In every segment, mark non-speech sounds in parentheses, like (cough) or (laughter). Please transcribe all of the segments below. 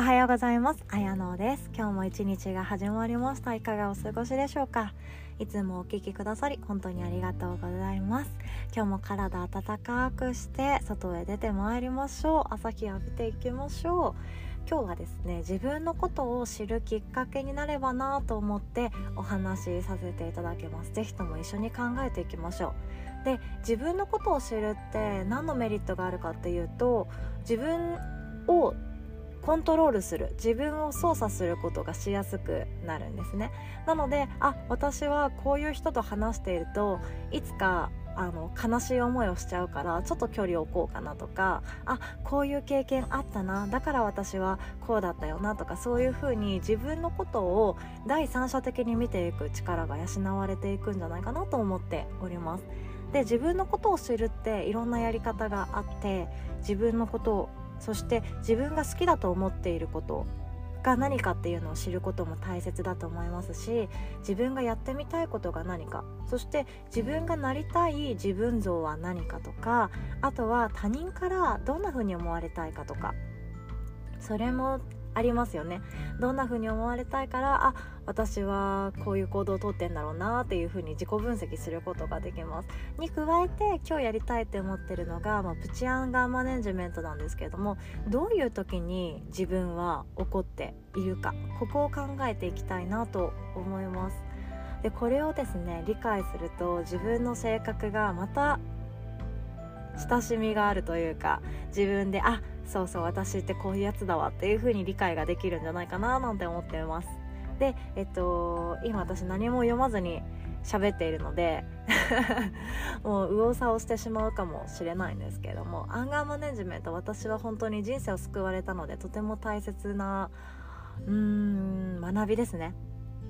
おはようございます。あやのです。今日も一日が始まりました。いかがお過ごしでしょうか？いつもお聞きくださり本当にありがとうございます。今日も体温かくして外へ出てまいりましょう。朝日浴びていきましょう。今日はですね自分のことを知るきっかけになればなと思ってお話しさせていただきます是非とも一緒に考えていきましょうで自分のことを知るって何のメリットがあるかっていうと自分をコントロールする自分を操作することがしやすくなるんですねなのであ私はこういう人と話しているといつかあの悲しい思いをしちゃうからちょっと距離を置こうかなとかあこういう経験あったなだから私はこうだったよなとかそういうふうに自分のことを第三者的に見ていく力が養われていくんじゃないかなと思っております。で自分のことを知るっていろんなやり方があって自分のことをそして自分が好きだと思っていることが何かっていうのを知ることも大切だと思いますし自分がやってみたいことが何かそして自分がなりたい自分像は何かとかあとは他人からどんな風に思われたいかとかそれもありますよね。どんな風に思われたいからあ私はこういう行動をとってんだろうなっていう風に自己分析することができます。に加えて今日やりたいって思ってるのが、まあ、プチアンガーマネジメントなんですけれどもどういう時に自分は怒っているかここを考えていきたいなと思います。でこれをですね理解すると自分の性格がまた親しみがあるというか自分であそうそう私ってこういうやつだわっていう風に理解ができるんじゃないかななんて思っています。でえっと今私何も読まずに喋っているので (laughs) もう右往左往してしまうかもしれないんですけれどもアンガーマネジメント私は本当に人生を救われたのでとても大切なうーん学びですね。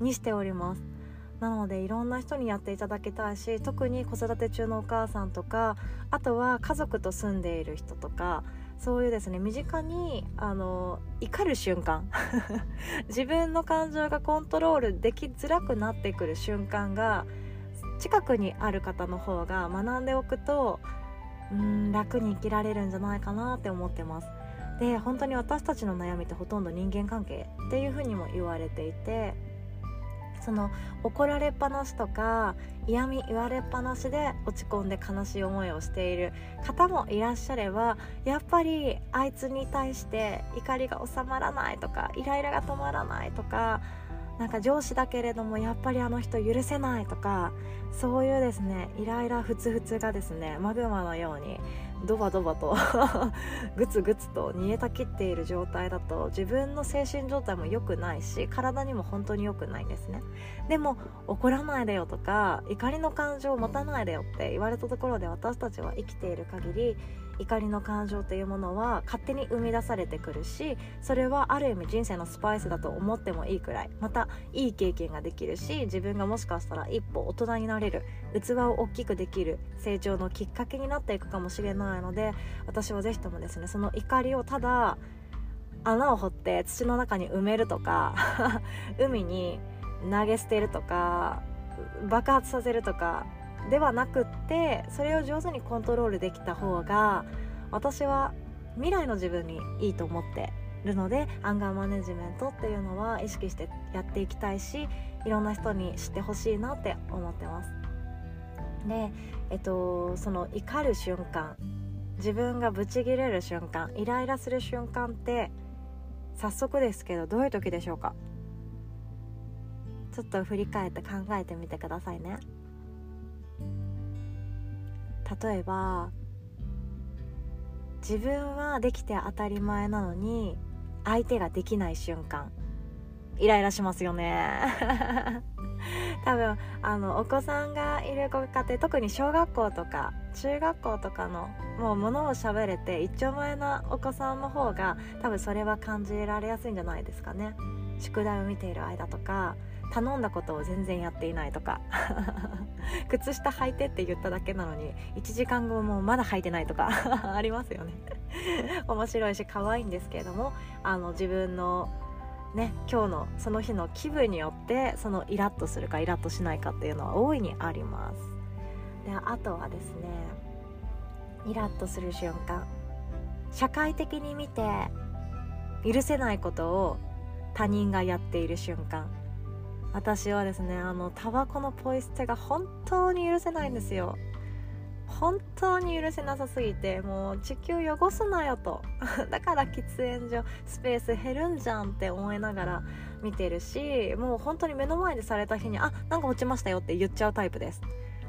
にしております。なのでいろんな人にやっていただきたいし特に子育て中のお母さんとかあとは家族と住んでいる人とかそういうですね身近にあの怒る瞬間。(laughs) 自分の感情がコントロールできづらくなってくる瞬間が近くにある方の方が学んでおくとうん楽に生きられるんじゃないかなって思ってます。で本当に私たちの悩みってほとんど人間関係っていうふうにも言われていてその怒られっぱなしとか嫌味言われっぱなしで落ち込んで悲しい思いをしている方もいらっしゃればやっぱりあいつに対して怒りが収まらないとかイライラが止まらないとかなんか上司だけれどもやっぱりあの人許せないとかそういうですねイライラふつふつがですねマグマのようにドバドバと (laughs) グツグツと煮えたきっている状態だと自分の精神状態も良くないし体にも本当に良くないんですね。でも怒らないでよとか怒りの感情を持たないでよって言われたところで私たちは生きている限り怒りの感情というものは勝手に生み出されてくるしそれはある意味人生のスパイスだと思ってもいいくらい。またいい経験ができるし自分がもしかしたら一歩大人になれる器を大きくできる成長のきっかけになっていくかもしれないなので私は是非ともですねその怒りをただ穴を掘って土の中に埋めるとか (laughs) 海に投げ捨てるとか爆発させるとかではなくってそれを上手にコントロールできた方が私は未来の自分にいいと思ってるのでアンガーマネジメントっていうのは意識してやっていきたいしいろんな人に知ってほしいなって思ってます。でえっとその怒る瞬間自分がブチギレる瞬間イライラする瞬間って早速ですけどどういう時でしょうか？ちょっと振り返って考えてみてくださいね。例えば自分はできて当たり前なのに相手ができない瞬間。イライラしますよね。多分あのお子さんがいるご家庭特に小学校とか中学校とかのもう物を喋れて一丁前なお子さんの方が多分それは感じられやすいんじゃないですかね。宿題を見ている間とか頼んだことを全然やっていないとか。(laughs) 靴下履いてって言っただけなのに1時間後もまだ履いてないとか (laughs) ありますよね。(laughs) 面白いし可愛いんですけれどもあの自分のね今日のその日の気分によってそのイラッとするかイラッとしないかっていうのは大いにあります。であとはですねイラッとする瞬間。社会的に見て許せないことを他人がやっている瞬間。私はですねあのタバコのポイ捨てが本当に許せないんですよ。本当に許せなさすぎてもう地球汚すなよと。(laughs) だから喫煙所スペース減るんじゃんって思いながら見てるしもう本当に目の前でされた日にあなんか落ちましたよって言っちゃうタイプです。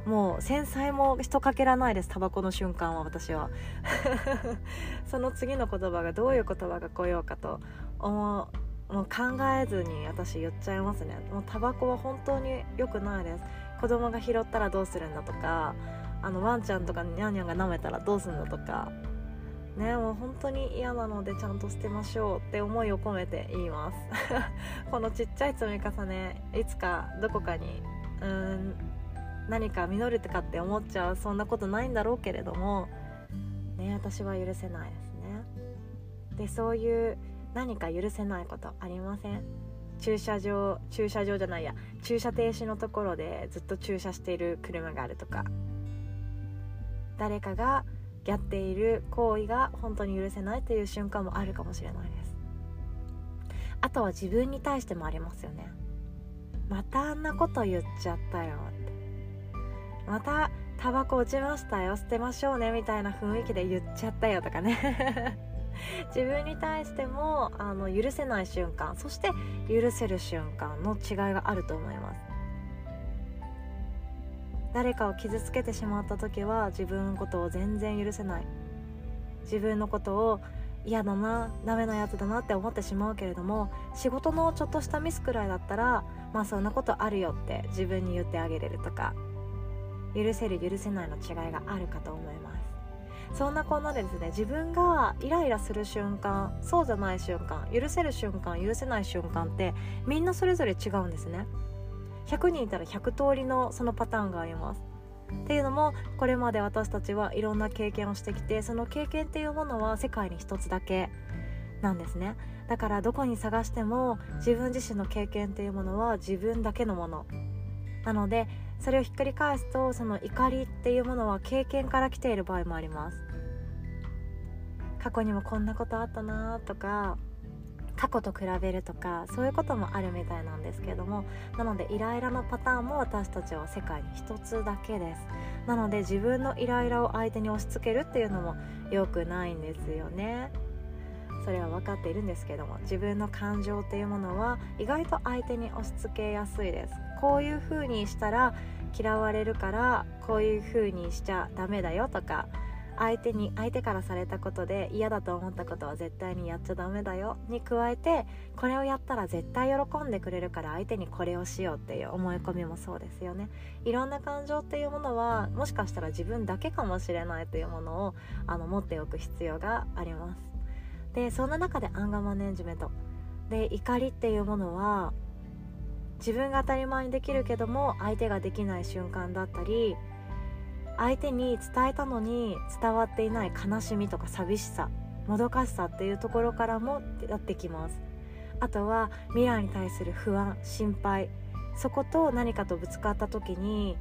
もう繊細もひとかけらないですタバコの瞬間は私は。(laughs) その次の言葉がどういう言葉が来ようかと思うもう考えずに私言っちゃいますね。もうタバコは本当に良くないです。子供が拾ったらどうするんだとかあのワンちゃんとかニャンニャンが舐めたらどうすんだとか。ねもう本当に嫌なのでちゃんと捨てましょうって思いを込めて言います。(laughs) このちっちゃい積み重ねいつかどこかにうん何か実るとかって思っちゃうそんなことないんだろうけれどもね私は許せないですね。でそういう何か許せないことありません？駐車場駐車場じゃないや駐車停止のところでずっと駐車している車があるとか。誰かがやっている行為が本当に許せないという瞬間もあるかもしれないです。あとは自分に対してもありますよね。またあんなこと言っちゃったよって。またタバコ落ちましたよ捨てましょうねみたいな雰囲気で言っちゃったよとかね。(laughs) 自分に対してもあの許せない瞬間そして許せる瞬間の違いがあると思います。誰かを傷つけてしまった時は自分のことを全然許せない。自分のことを嫌だなダメなやつだなって思ってしまうけれども仕事のちょっとしたミスくらいだったらまあそんなことあるよって自分に言ってあげれるとか許せる許せないの違いがあるかと思います。そんなこんなでですね自分がイライラする瞬間そうじゃない瞬間許せる瞬間許せない瞬間ってみんなそれぞれ違うんですね。100人いたら100通りのそのパターンがあります。っていうのもこれまで私たちはいろんな経験をしてきてその経験っていうものは世界に一つだけなんですね。だからどこに探しても自分自身の経験っていうものは自分だけのもの。なのでそれをひっくり返すとその怒りっていうものは経験から来ている場合もあります。過去にもこんなことあったなとか過去と比べるとかそういうこともあるみたいなんですけれどもなのでイライラのパターンも私たちは世界に一つだけです。なので自分のイライラを相手に押し付けるっていうのも良くないんですよね。それは分かっているんですけども自分の感情っていうものは意外と相手に押し付けやすいです。こういう風にしたら嫌われるからこういう風にしちゃダメだよとか相手に相手からされたことで嫌だと思ったことは絶対にやっちゃダメだよ。に加えてこれをやったら絶対喜んでくれるから相手にこれをしようっていう思い込みもそうですよね。いろんな感情っていうものはもしかしたら自分だけかもしれないというものをあの持っておく必要があります。でそんな中でアンガーマネジメント。で怒りっていうものは自分が当たり前にできるけども相手ができない瞬間だったり相手に伝えたのに伝わっていない悲しみとか寂しさもどかしさっていうところからもやってきます。あとは未来に対する不安心配そこと何かとぶつかった時に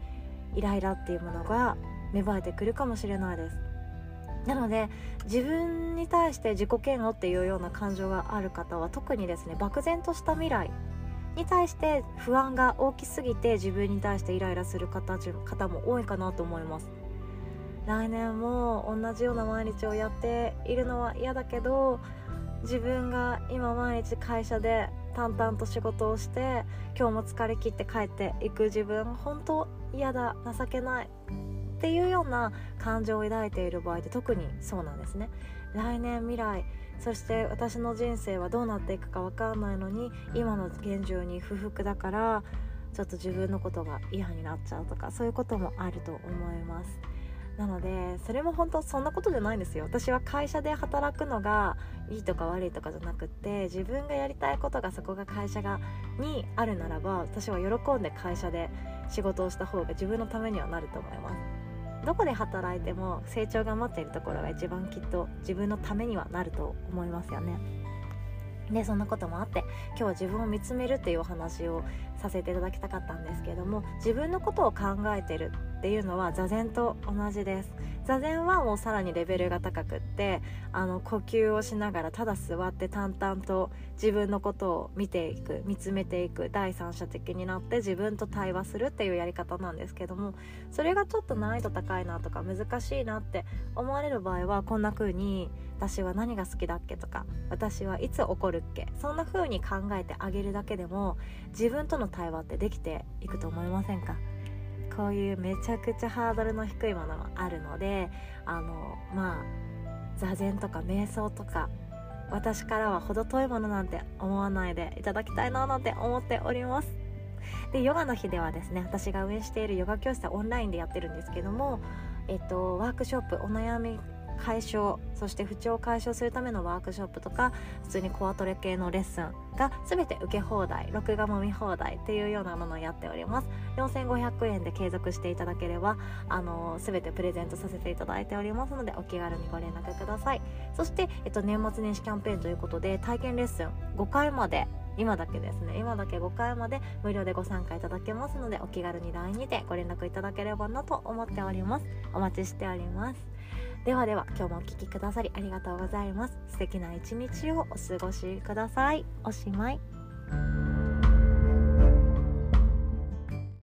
イライラっていうものが芽生えてくるかもしれないです。なので自分に対して自己嫌悪っていうような感情がある方は特にですね漠然とした未来に対して不安が大きすぎて自分に対してイライラする方方も多いかなと思います。来年も同じような毎日をやっているのは嫌だけど自分が今毎日会社で淡々と仕事をして今日も疲れ切って帰っていく自分本当嫌だ情けないっていうような感情を抱いている場合って特にそうなんですね。来年未来そして私の人生はどうなっていくか分かんないのに今の現状に不服だからちょっと自分のことが嫌になっちゃうとかそういうこともあると思います。なのでそれも本当そんなことじゃないんですよ。私は会社で働くのがいいとか悪いとかじゃなくって自分がやりたいことがそこが会社がにあるならば私は喜んで会社で仕事をした方が自分のためにはなると思います。どこで働いても成長が待っているところが一番きっと自分のためにはなると思いますよね。でそんなこともあって今日は自分を見つめるっていうお話をさせていただきたかったんですけれども自分のことを考えてるっていうのは座禅と同じです座禅はもうさらにレベルが高くってあの呼吸をしながらただ座って淡々と自分のことを見ていく見つめていく第三者的になって自分と対話するっていうやり方なんですけどもそれがちょっと難易度高いなとか難しいなって思われる場合はこんな風に私は何が好きだっけとか私はいつ怒るっけそんな風に考えてあげるだけでも自分との対話ってできていくと思いませんか？こういうめちゃくちゃハードルの低いものもあるのであのまあ座禅とか瞑想とか私からは程遠いものなんて思わないでいただきたいななんて思っております。でヨガの日ではですね私が運営しているヨガ教室はオンラインでやってるんですけどもえっと、ワークショップお悩み解消そして不調を解消するためのワークショップとか普通にコアトレ系のレッスンが全て受け放題録画も見放題っていうようなものをやっております。4500円で継続していただければあの全てプレゼントさせていただいておりますのでお気軽にご連絡ください。そして、えっと、年末年始キャンペーンということで体験レッスン5回まで今だけですね今だけ5回まで無料でご参加いただけますのでお気軽に LINE にてご連絡いただければなと思っております。お待ちしております。ではでは今日もお聴きくださりありがとうございます。素敵な一日をお過ごしください。おしまい。